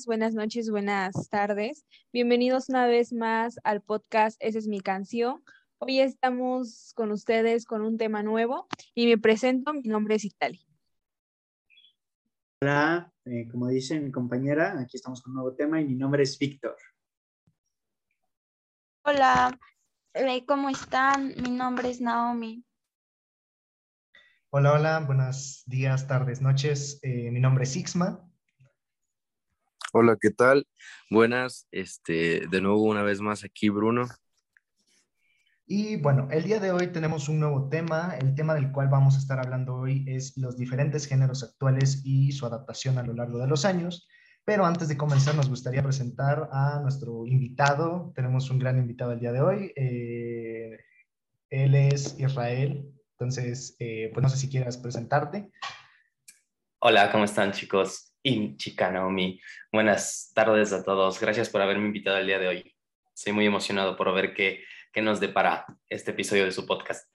días, buenas noches, buenas tardes. Bienvenidos una vez más al podcast Esa es mi canción. Hoy estamos con ustedes con un tema nuevo y me presento, mi nombre es Itali. Hola, eh, como dice mi compañera, aquí estamos con un nuevo tema y mi nombre es Víctor. Hola, eh, ¿cómo están? Mi nombre es Naomi. Hola, hola, buenos días, tardes, noches. Eh, mi nombre es Ixma. Hola, ¿qué tal? Buenas, este, de nuevo una vez más aquí Bruno. Y bueno, el día de hoy tenemos un nuevo tema. El tema del cual vamos a estar hablando hoy es los diferentes géneros actuales y su adaptación a lo largo de los años. Pero antes de comenzar, nos gustaría presentar a nuestro invitado. Tenemos un gran invitado el día de hoy. Eh, él es Israel. Entonces, eh, pues no sé si quieras presentarte. Hola, ¿cómo están chicos? Y chica Naomi. Buenas tardes a todos. Gracias por haberme invitado el día de hoy. Estoy muy emocionado por ver qué que nos depara este episodio de su podcast.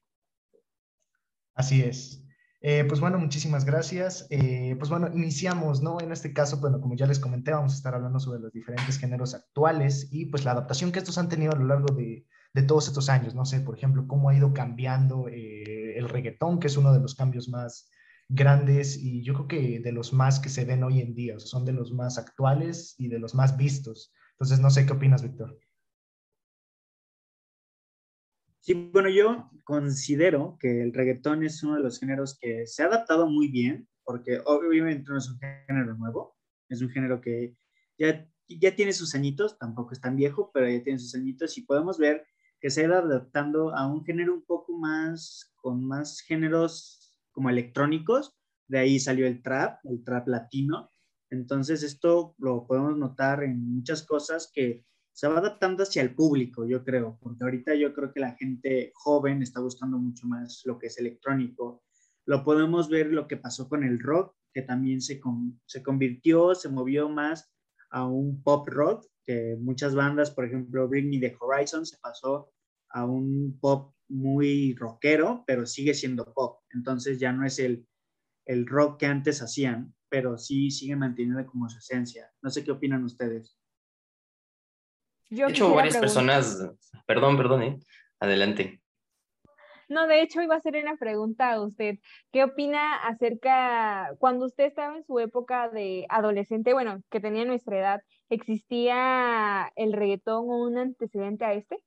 Así es. Eh, pues bueno, muchísimas gracias. Eh, pues bueno, iniciamos, ¿no? En este caso, bueno, como ya les comenté, vamos a estar hablando sobre los diferentes géneros actuales y pues la adaptación que estos han tenido a lo largo de, de todos estos años. No sé, por ejemplo, cómo ha ido cambiando eh, el reggaetón, que es uno de los cambios más grandes y yo creo que de los más que se ven hoy en día, son de los más actuales y de los más vistos. Entonces, no sé qué opinas, Víctor. Sí, bueno, yo considero que el reggaetón es uno de los géneros que se ha adaptado muy bien, porque obviamente no es un género nuevo, es un género que ya, ya tiene sus añitos, tampoco es tan viejo, pero ya tiene sus añitos y podemos ver que se ha ido adaptando a un género un poco más, con más géneros como electrónicos, de ahí salió el trap, el trap latino, entonces esto lo podemos notar en muchas cosas que se va adaptando hacia el público, yo creo, porque ahorita yo creo que la gente joven está buscando mucho más lo que es electrónico. Lo podemos ver lo que pasó con el rock, que también se, se convirtió, se movió más a un pop rock, que muchas bandas, por ejemplo, Bring Me the Horizon, se pasó a un pop muy rockero, pero sigue siendo pop. Entonces ya no es el, el rock que antes hacían, pero sí sigue manteniendo como su esencia. No sé qué opinan ustedes de hecho, varias personas, perdón, perdón, ¿eh? adelante. No, de hecho iba a hacer una pregunta a usted. ¿Qué opina acerca, cuando usted estaba en su época de adolescente, bueno, que tenía nuestra edad, ¿existía el reggaetón o un antecedente a este?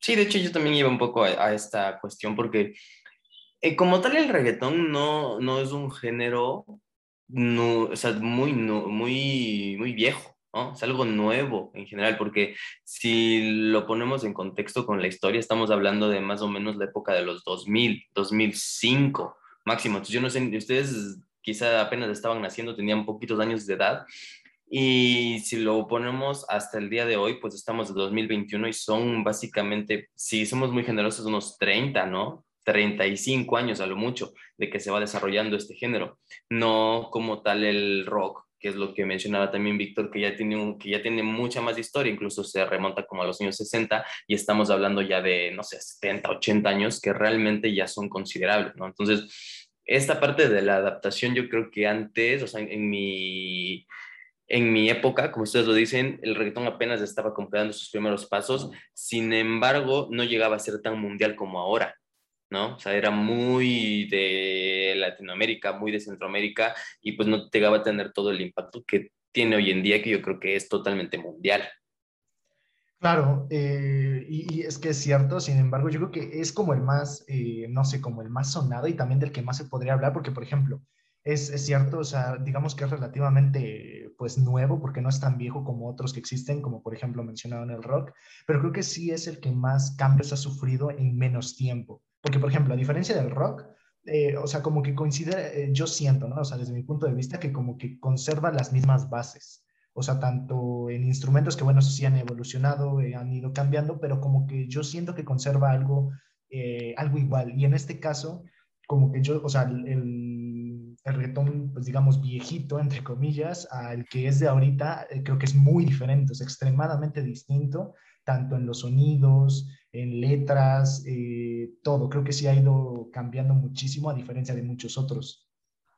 Sí, de hecho yo también iba un poco a, esta cuestión porque eh, como tal el reggaetón no, no es un género no, o sea, muy, muy, muy viejo. Es algo nuevo en general, porque si lo ponemos en contexto con la historia, estamos hablando de más o menos la época de los 2000, 2005 máximo. Entonces yo no sé, ustedes quizá apenas estaban naciendo, tenían poquitos años de edad, y si lo ponemos hasta el día de hoy, pues estamos de 2021 y son básicamente, si somos muy generosos, unos 30, ¿no? 35 años a lo mucho de que se va desarrollando este género, no como tal el rock que es lo que mencionaba también Víctor, que ya, tiene que ya tiene mucha más historia, incluso se remonta como a los años 60 y estamos hablando ya de, no sé, 70, 80 años que realmente ya son considerables, ¿no? Entonces, esta parte de la adaptación yo creo que antes, o sea, en, mi, en mi época, como ustedes lo dicen, el reggaetón apenas estaba como sus primeros pasos, sin embargo, no llegaba a ser tan mundial como ahora. ¿no? O sea, era muy de Latinoamérica, muy de Centroamérica y pues no llegaba a tener todo el impacto que tiene hoy en día, que yo creo que es totalmente mundial. Claro, eh, y, es que es cierto, sin embargo, yo creo que es como el más, eh, no sé, como el más sonado y también del que más se podría hablar, porque, por ejemplo, es, es, cierto, o sea, digamos que es relativamente, pues, nuevo, porque no es tan viejo como otros que existen, como por ejemplo mencionado en el rock, pero creo que sí es el que más cambios ha sufrido en menos tiempo. Porque, por ejemplo, a diferencia del rock, eh, o sea, como que coincide, eh, yo siento, ¿no? O sea, desde mi punto de vista, que como que conserva las mismas bases. O sea, tanto en instrumentos que, bueno, sí han evolucionado, eh, han ido cambiando, pero como que yo siento que conserva algo, algo igual. Y en este caso, como que yo, o sea, el, el, reggaetón, pues digamos, viejito, entre comillas, al que es de ahorita, creo que es muy diferente, es extremadamente distinto, tanto en los sonidos, en letras, eh, todo. Creo que sí ha ido cambiando muchísimo a diferencia de muchos otros.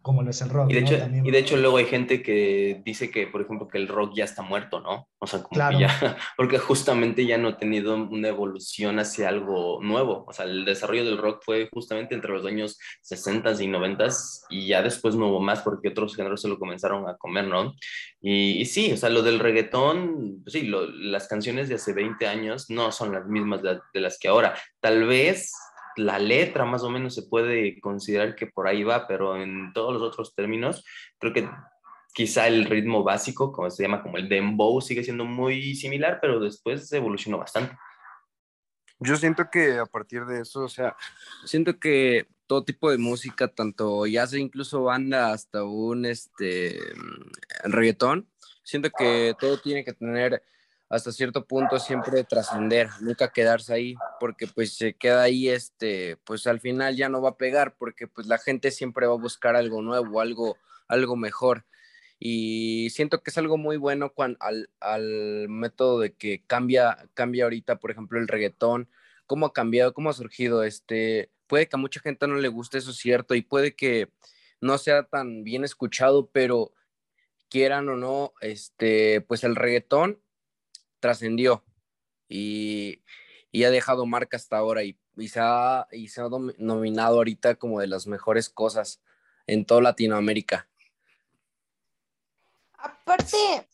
Como lo es el rock. Y de, ¿no? hecho, También- y de hecho luego hay gente que dice que, por ejemplo, que el rock ya está muerto, ¿no? O sea, como Claro. que ya, porque justamente ya no ha tenido una evolución hacia algo nuevo. O sea, el desarrollo del rock fue justamente entre los años 60 y 90 y ya después no hubo más porque otros géneros se lo comenzaron a comer, ¿no? Y, y sí, o sea, lo del reggaetón, pues sí, lo- las canciones de hace 20 años no son las mismas de, de las que ahora. Tal vez la letra más o menos se puede considerar que por ahí va, pero en todos los otros términos, creo que quizá el ritmo básico, como se llama como el dembow, sigue siendo muy similar, pero después evolucionó bastante. Yo siento que a partir de eso, o sea, siento que todo tipo de música, tanto ya sea incluso banda hasta un este mm, reggaetón, siento que todo tiene que tener hasta cierto punto siempre trascender, nunca quedarse ahí, porque pues se queda ahí, este, pues al final ya no va a pegar, porque pues la gente siempre va a buscar algo nuevo, algo, algo mejor. Y siento que es algo muy bueno cuan- al, al método de que cambia, cambia ahorita, por ejemplo, el reggaetón, cómo ha cambiado, cómo ha surgido. Este, puede que a mucha gente no le guste, eso es cierto, y puede que no sea tan bien escuchado, pero quieran o no, este, pues el reggaetón trascendió y, y ha dejado marca hasta ahora y, y se ha, y se ha nominado ahorita como de las mejores cosas en toda Latinoamérica. Aparte,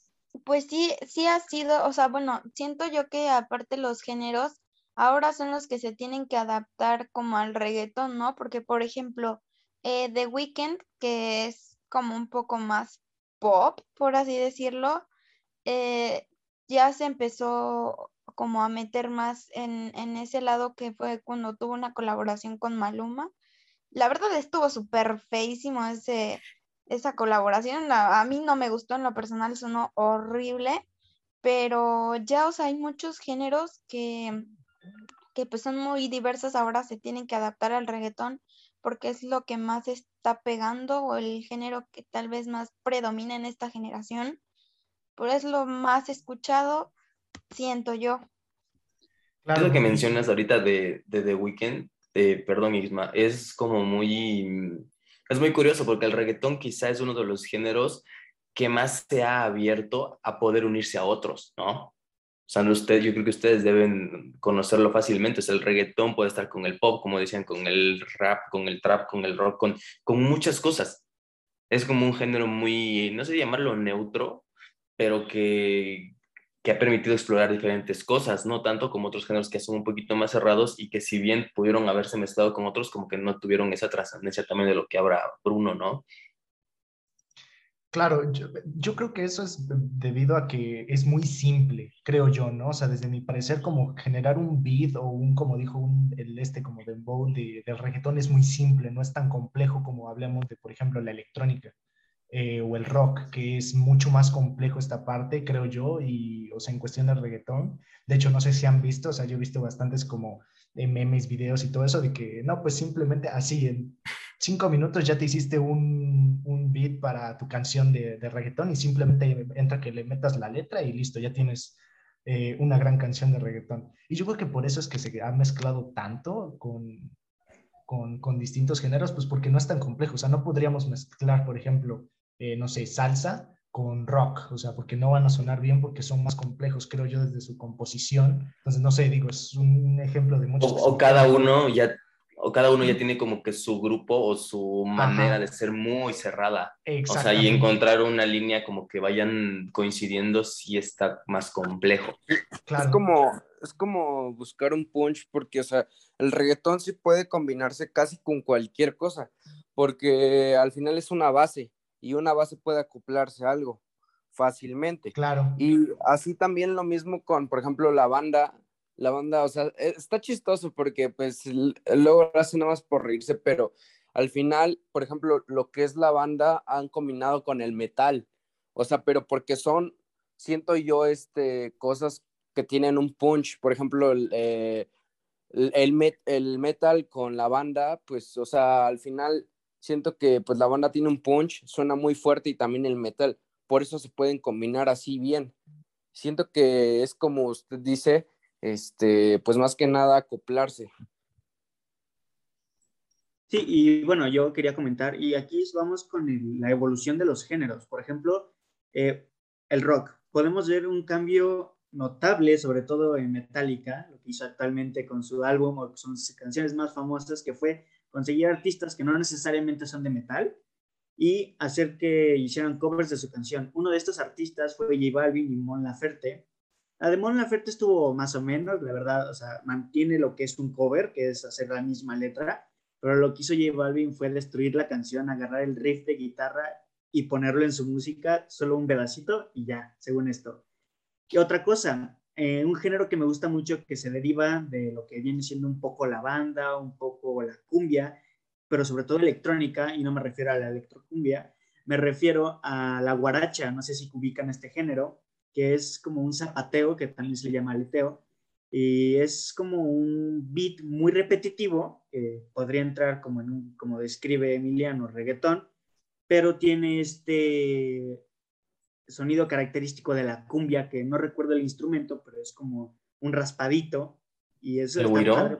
pues sí, sí ha sido, o sea, bueno, siento yo que aparte los géneros ahora son los que se tienen que adaptar como al reggaetón, ¿no? Porque, por ejemplo, eh, The Weeknd, que es como un poco más pop, por así decirlo, eh, ya se empezó como a meter más en, en ese lado que fue cuando tuvo una colaboración con Maluma. La verdad estuvo súper feísimo ese, esa colaboración. la- a mí no me gustó en lo personal, sonó horrible, pero ya, o sea, hay muchos géneros que, que pues son muy diversos, ahora se tienen que adaptar al reggaetón porque es lo que más está pegando o el género que tal vez más predomina en esta generación, pero es lo más escuchado, siento yo. Claro, Eso que mencionas ahorita de, de The Weeknd, eh, perdón Isma, es como muy, es muy curioso porque el reggaetón quizá es uno de los géneros que más se ha abierto a poder unirse a otros, ¿no? O sea, usted, yo creo que ustedes deben conocerlo fácilmente. O sea, el reggaetón puede estar con el pop, como decían, con el rap, con el trap, con el rock, con, con muchas cosas. Es como un género muy, no sé llamarlo neutro, pero que, que ha permitido explorar diferentes cosas, no tanto como otros géneros que son un poquito más cerrados y que si bien pudieron haberse mezclado con otros, como que no tuvieron esa trascendencia también de lo que habla Bruno, ¿no? Claro, yo, yo creo que eso es debido a que es muy simple, creo yo, ¿no? O sea, desde mi parecer, como generar un beat o un, como dijo un, el este, como dembow de, del reggaetón es muy simple, no es tan complejo como hablamos de, por ejemplo, la electrónica eh, o el rock, que es mucho más complejo esta parte, creo yo, y, o sea, en cuestión del reggaetón. De hecho, no sé si han visto, o sea, yo he visto bastantes como eh, memes, videos y todo eso, de que, no, pues simplemente así, en cinco minutos ya te hiciste un, un beat para tu canción de, de, reggaetón y simplemente entra que le metas la letra y listo, ya tienes eh, una gran canción de reggaetón. Y yo creo que por eso es que se ha mezclado tanto con, con, con distintos géneros, pues porque no es tan complejo. O sea, no podríamos mezclar, por ejemplo, eh, no sé, salsa con rock, o sea, porque no van a sonar bien porque son más complejos, creo yo, desde su composición. Entonces, no sé, digo, es un ejemplo de muchos. O, o cada uno ya o cada uno ya tiene como que su grupo o su manera Ajá. de ser muy cerrada. O sea, y encontrar una línea como que vayan coincidiendo sí está más complejo. Claro. Es como es como buscar un punch porque, o sea, el reggaetón sí puede combinarse casi con cualquier cosa, porque al final es una base y una base puede acoplarse a algo fácilmente. Claro. Y así también lo mismo con, por ejemplo, la banda, la banda, o sea, está chistoso porque pues luego lo hacen nada más por reírse, pero al final, por ejemplo, lo que es la banda han combinado con el metal, o sea, pero porque son, siento yo, este, cosas que tienen un punch, por ejemplo, el, eh, el, met, el metal con la banda, pues, o sea, al final siento que pues la banda tiene un punch, suena muy fuerte y también el metal, por eso se pueden combinar así bien. Siento que es como usted dice, este, pues más que nada acoplarse. Sí, y bueno, yo quería comentar, y aquí vamos con la evolución de los géneros. Por ejemplo, eh, el rock. Podemos ver un cambio notable, sobre todo en Metallica, lo que hizo actualmente con su álbum o son sus canciones más famosas, que fue conseguir artistas que no necesariamente son de metal y hacer que hicieran covers de su canción. Uno de estos artistas fue J Balvin y Mon Laferte. La de Mon Laferte estuvo más o menos, la verdad, o sea, mantiene lo que es un cover, que es hacer la misma letra, pero lo que hizo J Balvin fue destruir la canción, agarrar el riff de guitarra y ponerlo en su música, solo un pedacito y ya, según esto. Y otra cosa, eh, un género que me gusta mucho que se deriva de lo que viene siendo un poco la banda, un poco la cumbia, pero sobre todo electrónica, y no me refiero a la electrocumbia, me refiero a la guaracha, no sé si ubican este género, que es como un zapateo, que también se le llama aleteo, y es como un beat muy repetitivo, que podría entrar como en un, como describe Emiliano, reggaetón, pero tiene este sonido característico de la cumbia, que no recuerdo el instrumento, pero es como un raspadito. Y eso ¿El guiro?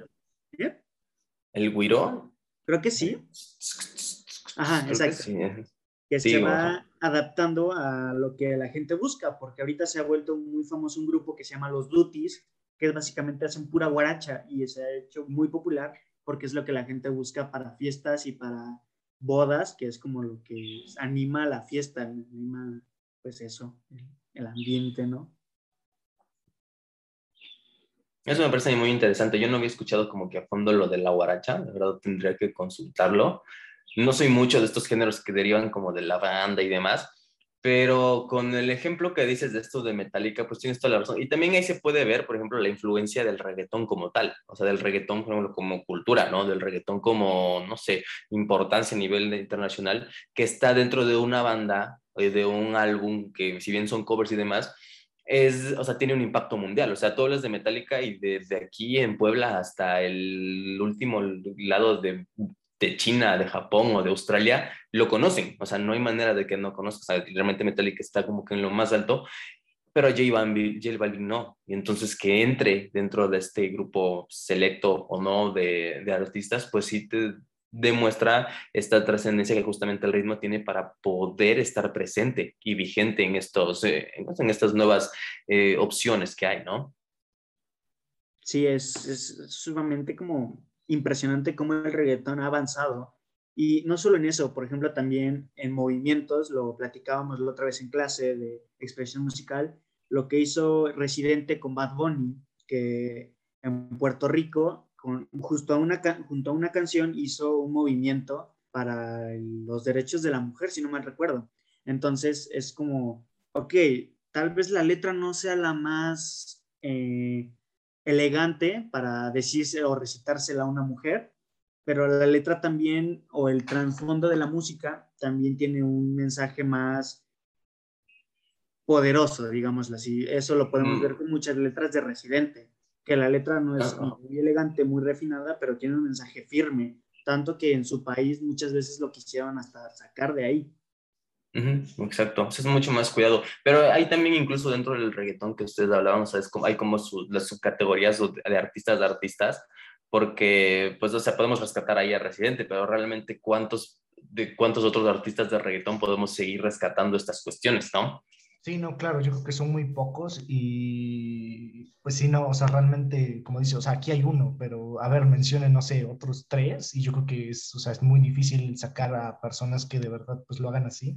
¿Eh? ¿El guiro? Creo que sí. Ajá, exacto. Que, se va adaptando a lo que la gente busca, porque ahorita se ha vuelto muy famoso un grupo que se llama Los Duties, que básicamente hacen pura guaracha y se ha hecho muy popular porque es lo que la gente busca para fiestas y para bodas, que es como lo que anima la fiesta, anima pues eso, el ambiente, ¿no? Eso me parece muy interesante. Yo no había escuchado como que a fondo lo de la guaracha, la verdad tendría que consultarlo. No soy mucho de estos géneros que derivan como de la banda y demás, pero con el ejemplo que dices de esto de Metallica, pues tienes toda la razón. Y también ahí se puede ver, por ejemplo, la influencia del reggaetón como tal, o sea, del reggaetón, como cultura, ¿no? Del reggaetón como, no sé, importancia a nivel internacional, que está dentro de una banda, eh, de un álbum que si bien son covers y demás, es, o sea, tiene un impacto mundial. O sea, todos los de Metallica y desde aquí en Puebla hasta el último lado de de China, de Japón o de Australia lo conocen. O sea, no hay manera de que no conozcas. realmente Metallica está como que en lo más alto, pero J Balvin no. Y entonces que entre dentro de este grupo selecto o no de, de artistas, pues sí te demuestra esta trascendencia que justamente el ritmo tiene para poder estar presente y vigente en, estos, eh, en estas nuevas eh, opciones que hay, ¿no? Sí, es, es sumamente como impresionante cómo el reggaetón ha avanzado. Y no solo en eso, por ejemplo, también en movimientos, lo platicábamos la otra vez en clase de expresión musical, lo que hizo Residente con Bad Bunny, que en Puerto Rico, con, justo a una, junto a una canción, hizo un movimiento para los derechos de la mujer, si no mal recuerdo. Entonces es como, ok, tal vez la letra no sea la más eh, elegante para decirse o recitársela a una mujer, pero la letra también o el trasfondo de la música también tiene un mensaje más poderoso, digámoslo así. Eso lo podemos mm. ver con muchas letras de Residente, que la letra no es muy elegante, muy refinada, pero tiene un mensaje firme, tanto que en su país muchas veces lo quisieron hasta sacar de ahí exacto, es mucho más cuidado. Pero hay también incluso dentro del reggaetón que ustedes hablaban, ¿sabes? Como, hay como las subcategorías de artistas de artistas, porque, pues, o sea, podemos rescatar ahí a Residente, pero realmente cuántos, de cuántos otros artistas de reggaetón podemos seguir rescatando estas cuestiones, ¿no? Sí, no, claro, yo creo que son muy pocos y pues sí, no, o sea, realmente, como dice, o sea, aquí hay uno, pero a ver, mencionen, no sé, otros tres y yo creo que es, o sea, es muy difícil sacar a personas que de verdad pues lo hagan así.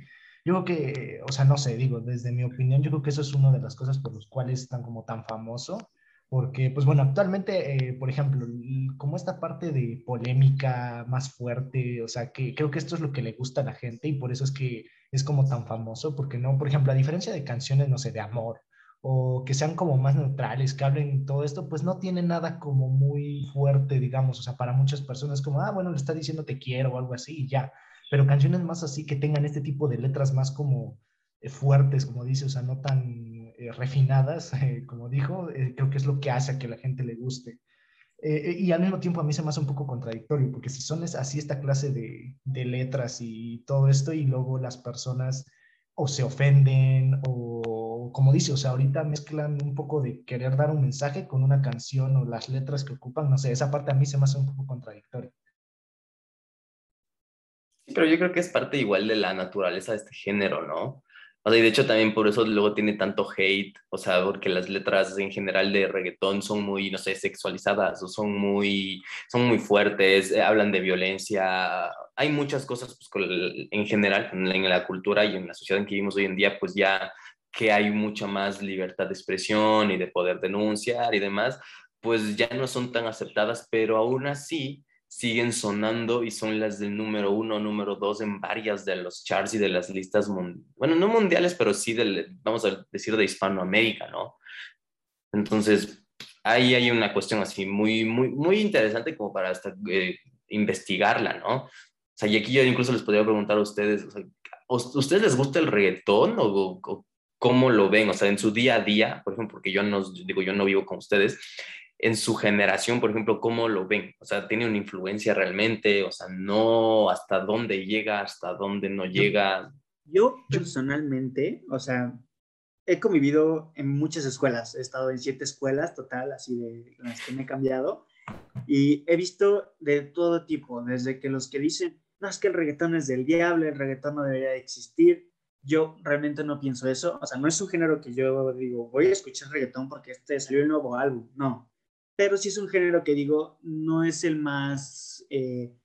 Yo creo que, o sea, no sé, digo, desde mi opinión, yo creo que eso es una de las cosas por las cuales están como tan famoso, porque, pues bueno, actualmente, eh, por ejemplo, como esta parte de polémica más fuerte, o sea, que creo que esto es lo que le gusta a la gente y por eso es que es como tan famoso, porque no, por ejemplo, a diferencia de canciones, no sé, de amor, o que sean como más neutrales, que hablen todo esto, pues no tiene nada como muy fuerte, digamos, o sea, para muchas personas como, ah, bueno, le está diciendo te quiero o algo así y ya, pero canciones más así que tengan este tipo de letras más como eh, fuertes, como dice, o sea, no tan eh, refinadas, eh, como dijo, creo que es lo que hace a que la gente le guste. y al mismo tiempo a mí se me hace un poco contradictorio, porque si son así esta clase de, de letras y todo esto, y luego las personas o se ofenden o como dice, o sea, ahorita mezclan un poco de querer dar un mensaje con una canción o las letras que ocupan, no sé, esa parte a mí se me hace un poco contradictoria. Pero yo creo que es parte igual de la naturaleza de este género, ¿no? O sea, y de hecho también por eso luego tiene tanto hate, o sea, porque las letras en general de reggaetón son muy, no sé, sexualizadas o son muy, son muy fuertes, eh, hablan de violencia. Hay muchas cosas pues, en general en, en la cultura y en la sociedad en que vivimos hoy en día, pues ya que hay mucha más libertad de expresión y de poder denunciar y demás, pues ya no son tan aceptadas, pero aún así siguen sonando y son las del número uno, número dos en varias de los charts y de las listas, bueno, no mundiales, pero sí, del, vamos a decir, de Hispanoamérica, ¿no? Entonces, ahí hay una cuestión así muy, muy, muy interesante como para hasta, eh, investigarla, ¿no? O sea, y aquí yo incluso les podría preguntar a ustedes, o sea, ¿ustedes les gusta el reggaetón o, o, cómo lo ven? O sea, en su día a día, por ejemplo, porque yo no, digo, yo no vivo con ustedes, en su generación, por ejemplo, ¿cómo lo ven? O sea, ¿tiene una influencia realmente? O sea, no, ¿hasta dónde llega? ¿Hasta dónde no llega? Yo personalmente, o sea, he convivido en muchas escuelas, he estado en siete escuelas total, así de las que me he cambiado, y he visto de todo tipo, desde que los que dicen, no, es que el reggaetón es del diablo, el reggaetón no debería existir, yo realmente no pienso eso, o sea, no es un género que yo digo, voy a escuchar reggaetón porque este salió el nuevo álbum, no, pero sí es un género que digo, no es el más eh,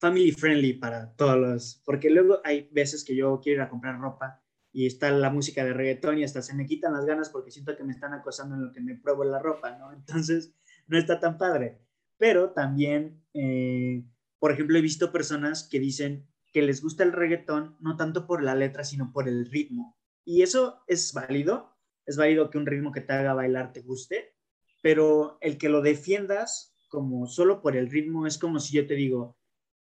family friendly para todos los, porque luego hay veces que yo quiero ir a comprar ropa y está la música de reggaetón y hasta se me quitan las ganas porque siento que me están acosando en lo que me pruebo la ropa, ¿no? Entonces, no está tan padre. Pero también, eh, por ejemplo, he visto personas que dicen que les gusta el reggaetón no tanto por la letra, sino por el ritmo. Y eso es válido. Es válido que un ritmo que te haga bailar te guste, pero el que lo defiendas como solo por el ritmo es como si yo te digo,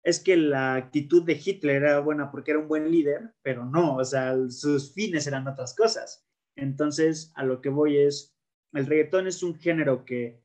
es que la actitud de Hitler era buena porque era un buen líder, pero no, o sea, sus fines eran otras cosas. Entonces, a lo que voy es, el reggaetón es un género que,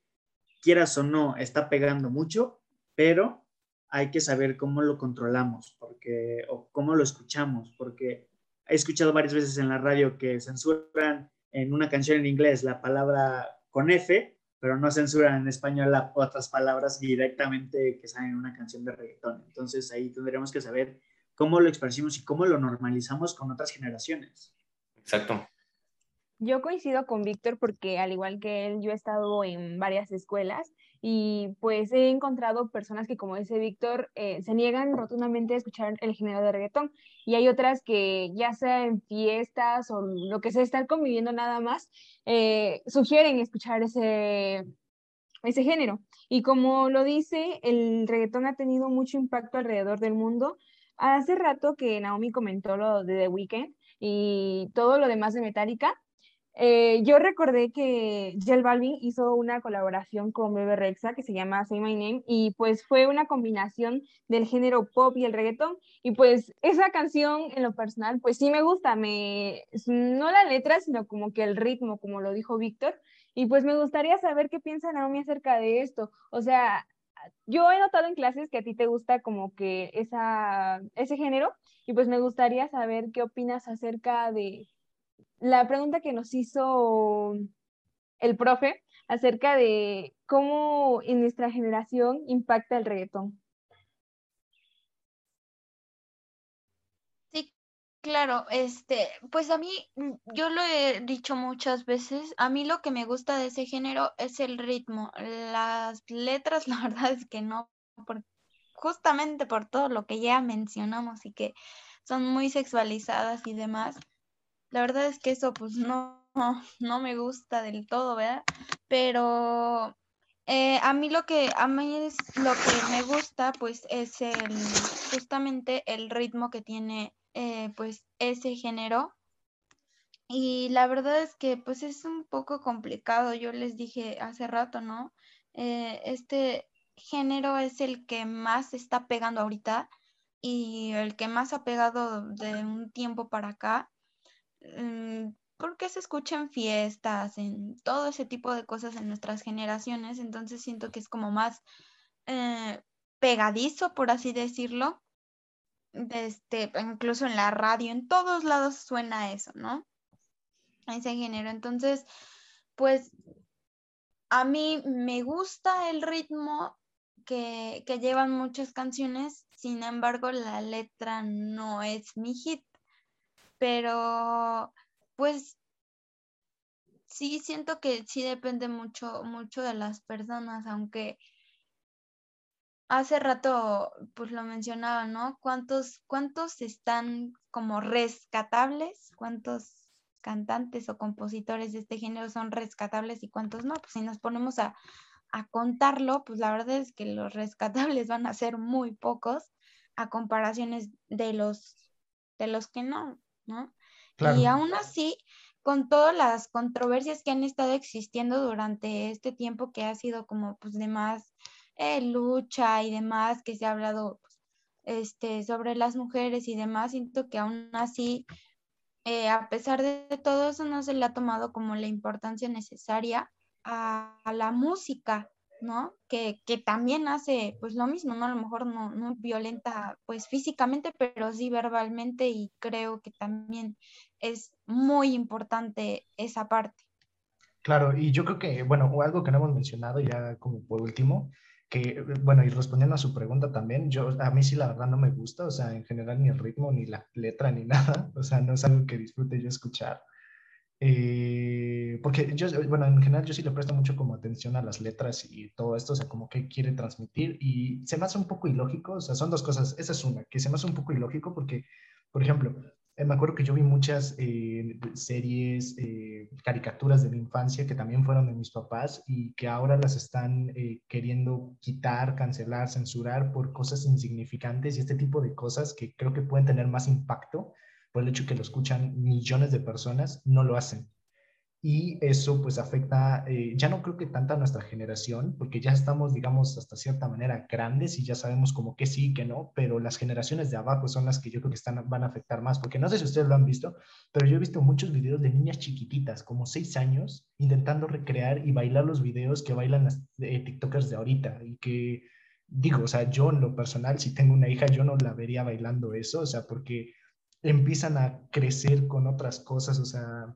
quieras o no, está pegando mucho, pero hay que saber cómo lo controlamos, porque, o cómo lo escuchamos, porque he escuchado varias veces en la radio que censuran en una canción en inglés la palabra con F pero no censuran en español otras palabras directamente que salen en una canción de reggaetón. Entonces ahí tendremos que saber cómo lo expresamos y cómo lo normalizamos con otras generaciones. Exacto. Yo coincido con Víctor porque al igual que él, yo he estado en varias escuelas y pues he encontrado personas que, como dice Víctor, eh, se niegan rotundamente a escuchar el género de reggaetón y hay otras que ya sea en fiestas o lo que sea, estar conviviendo nada más, eh, sugieren escuchar ese, ese género. Y como lo dice, el reggaetón ha tenido mucho impacto alrededor del mundo. Hace rato que Naomi comentó lo de The Weeknd y todo lo demás de Metallica, eh, yo recordé que Jel Balvin hizo una colaboración con Bebe Rexha que se llama Say My Name y pues fue una combinación del género pop y el reggaetón. Y pues esa canción en lo personal pues sí me gusta, me, no la letra sino como que el ritmo como lo dijo Víctor. Y pues me gustaría saber qué piensa Naomi acerca de esto, o sea, yo he notado en clases que a ti te gusta como que esa, ese género y pues me gustaría saber qué opinas acerca de la pregunta que nos hizo el profe acerca de cómo en nuestra generación impacta el reggaetón. Sí, claro, este, pues a mí, mm, yo lo he dicho muchas veces, a mí lo que me gusta de ese género es el ritmo. Las letras, la verdad es que no, justamente por todo lo que ya mencionamos y que son muy sexualizadas y demás la verdad es que eso pues no, no, me gusta del todo, ¿verdad? Pero eh, a mí lo que a mí es lo que me gusta pues es el justamente el ritmo que tiene eh, pues ese género. Y la verdad es que pues es un poco complicado yo les dije hace rato no eh, este género es el que más está pegando ahorita y el que más ha pegado de un tiempo para acá porque se escucha en fiestas, en todo ese tipo de cosas en nuestras generaciones, entonces siento que es como más eh, pegadizo, por así decirlo. Este, incluso en la radio, en todos lados suena eso, ¿no? Ese género. Entonces, pues a mí me gusta el ritmo, que, que llevan muchas canciones, sin embargo la letra no es mi hit. Pero pues sí siento que sí depende mucho, mucho de las personas, aunque hace rato pues lo mencionaba, ¿no? ¿Cuántos, cuántos están como rescatables? ¿Cuántos cantantes o compositores de este género son rescatables y cuántos no? Pues si nos ponemos a, a contarlo, pues la verdad es que los rescatables van a ser muy pocos a comparaciones de los, de los que no, ¿no? Y aún así, con todas las controversias que han estado existiendo durante este tiempo que ha sido como pues de más eh, lucha y demás, que se ha hablado pues, este, sobre las mujeres y demás, siento que aún así, eh, a pesar de todo eso, no se le ha tomado como la importancia necesaria a, la música, ¿no? Que, que, también hace pues lo mismo, ¿no? A lo mejor no, no violenta pues físicamente, pero sí verbalmente y creo que también es muy importante esa parte. Claro, y yo creo que, bueno, algo que no hemos mencionado ya como por último, que, bueno, y respondiendo a su pregunta también, yo, a mí sí la verdad no me gusta, o sea, en general ni el ritmo, ni la letra, ni nada, o sea, no es algo que disfrute yo escuchar. Eh, porque yo, bueno, en general yo sí le presto mucho como atención a las letras y todo esto, o sea, como que quiere transmitir y se me hace un poco ilógico, o sea, son dos cosas, esa es una, que se me hace un poco ilógico porque, por ejemplo, eh, me acuerdo que yo vi muchas eh, series, caricaturas de mi infancia que también fueron de mis papás y que ahora las están queriendo quitar, cancelar, censurar por cosas insignificantes y este tipo de cosas que creo que pueden tener más impacto por el hecho que lo escuchan millones de personas, no lo hacen. Y eso pues afecta, eh, ya no creo que tanta a nuestra generación, porque ya estamos, digamos, hasta cierta manera grandes y ya sabemos como que sí, que no, pero las generaciones de abajo son las que yo creo que están, van a afectar más, porque no sé si ustedes lo han visto, pero yo he visto muchos videos de niñas chiquititas, como seis años, intentando recrear y bailar los videos que bailan las eh, TikTokers de ahorita y que digo, o sea, yo en lo personal, si tengo una hija, yo no la vería bailando eso, o sea, porque empiezan a crecer con otras cosas, o sea,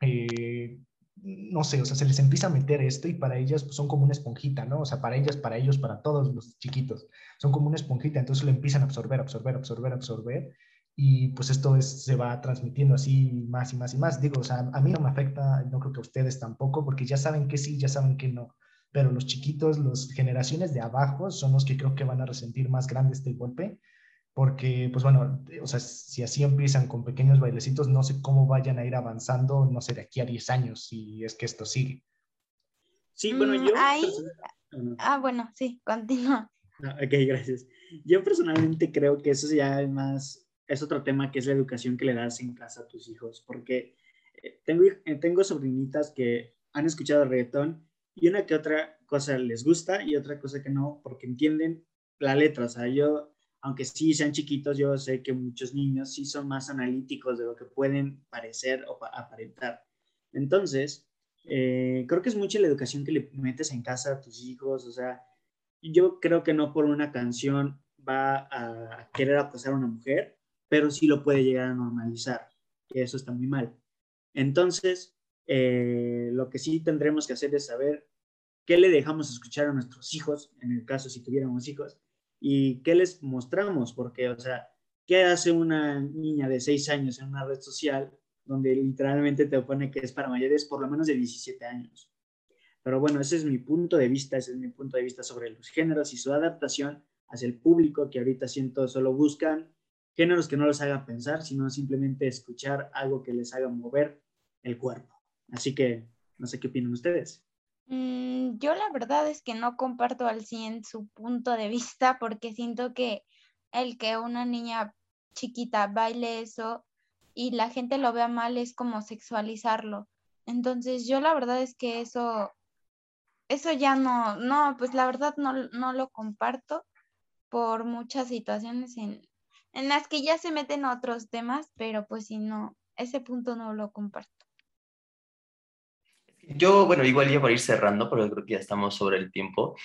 eh, no sé, o sea, se les empieza a meter esto y para ellas pues, son como una esponjita, ¿no? O sea, para ellas, para ellos, para todos los chiquitos, son como una esponjita, entonces lo empiezan a absorber, absorber, absorber, absorber y pues esto es, se va transmitiendo así más y más y más. Digo, o sea, a mí no me afecta, no creo que a ustedes tampoco, porque ya saben que sí, ya saben que no, pero los chiquitos, las generaciones de abajo son los que creo que van a resentir más grande este golpe porque, pues bueno, o sea, si así empiezan con pequeños bailecitos, no sé cómo vayan a ir avanzando, no sé, de aquí a 10 años, si es que esto sigue. Sí, bueno, mm, yo... Ahí... Ah, bueno, sí, continúa. Ah, ok, gracias. Yo personalmente creo que eso ya es más, es otro tema que es la educación que le das en casa a tus hijos, porque eh, tengo, eh, tengo sobrinitas que han escuchado reggaetón y una que otra cosa les gusta y otra cosa que no, porque entienden la letra. O sea, yo aunque sí sean chiquitos, yo sé que muchos niños sí son más analíticos de lo que pueden parecer o aparentar. Entonces, eh, creo que es mucha la educación que le metes en casa a tus hijos, o sea, yo creo que no por una canción va a querer acosar a una mujer, pero sí lo puede llegar a normalizar, y eso está muy mal. Entonces, eh, lo que sí tendremos que hacer es saber qué le dejamos escuchar a nuestros hijos, en el caso si tuviéramos hijos, y qué les mostramos, porque, o sea, ¿qué hace una niña de 6 años en una red social donde literalmente te pone que es para mayores por lo menos de 17 años? Pero bueno, ese es mi punto de vista, ese es mi punto de vista sobre los géneros y su adaptación hacia el público que ahorita siento solo buscan géneros que no los hagan pensar, sino simplemente escuchar algo que les haga mover el cuerpo. Así que no sé qué opinan ustedes. Mm, yo la verdad es que no comparto al 100 su punto de vista porque siento que el que una niña chiquita baile eso y la gente lo vea mal es como sexualizarlo. Entonces yo la verdad es que eso, eso ya no, no, pues la verdad no, no lo comparto por muchas situaciones en, en las que ya se meten otros temas, pero pues si no, ese punto no lo comparto. Yo, bueno, igual ya para ir cerrando, pero creo que ya estamos sobre el tiempo.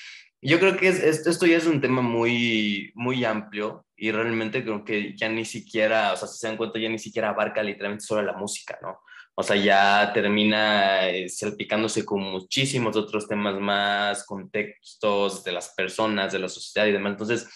Yo creo que esto ya es un tema muy, muy amplio y realmente creo que ya ni siquiera, o sea, si se dan cuenta, ya ni siquiera abarca literalmente solo la música, ¿no? O sea, ya termina eh, salpicándose con muchísimos otros temas más, contextos de las personas, de la sociedad y demás. Entonces,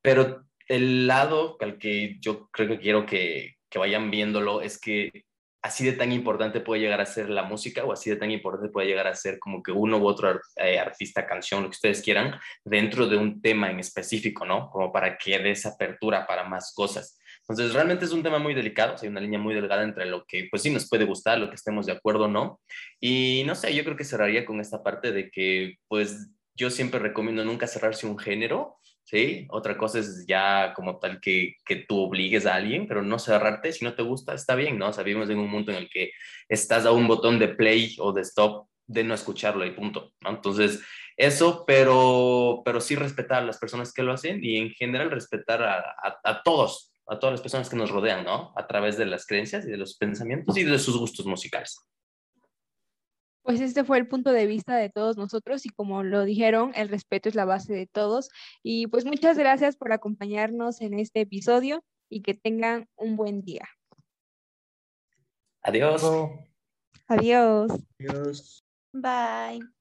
pero el lado al que yo creo que quiero que, que vayan viéndolo es que así de tan importante puede llegar a ser la música o así de tan importante puede llegar a ser como que uno u otro eh, artista, canción, lo que ustedes quieran, dentro de un tema en específico, ¿no? Como para que dé esa apertura para más cosas. Entonces, realmente es un tema muy delicado, hay una línea muy delgada entre lo que, pues sí, nos puede gustar, lo que estemos de acuerdo o no. Y no sé, yo creo que cerraría con esta parte de que, pues, yo siempre recomiendo nunca cerrarse un género, ¿sí? Otra cosa es ya como tal que, que tú obligues a alguien, pero no cerrarte, si no te gusta, está bien, ¿no? O sea, en un mundo en el que estás a un botón de play o de stop de no escucharlo y punto, ¿no? Entonces, eso, pero, pero sí respetar a las personas que lo hacen y en general respetar a, a, a todos, a todas las personas que nos rodean, ¿no? A través de las creencias y de los pensamientos y de sus gustos musicales. Pues este fue el punto de vista de todos nosotros y como lo dijeron, el respeto es la base de todos. Y pues muchas gracias por acompañarnos en este episodio y que tengan un buen día. Adiós. Adiós. Adiós. Bye.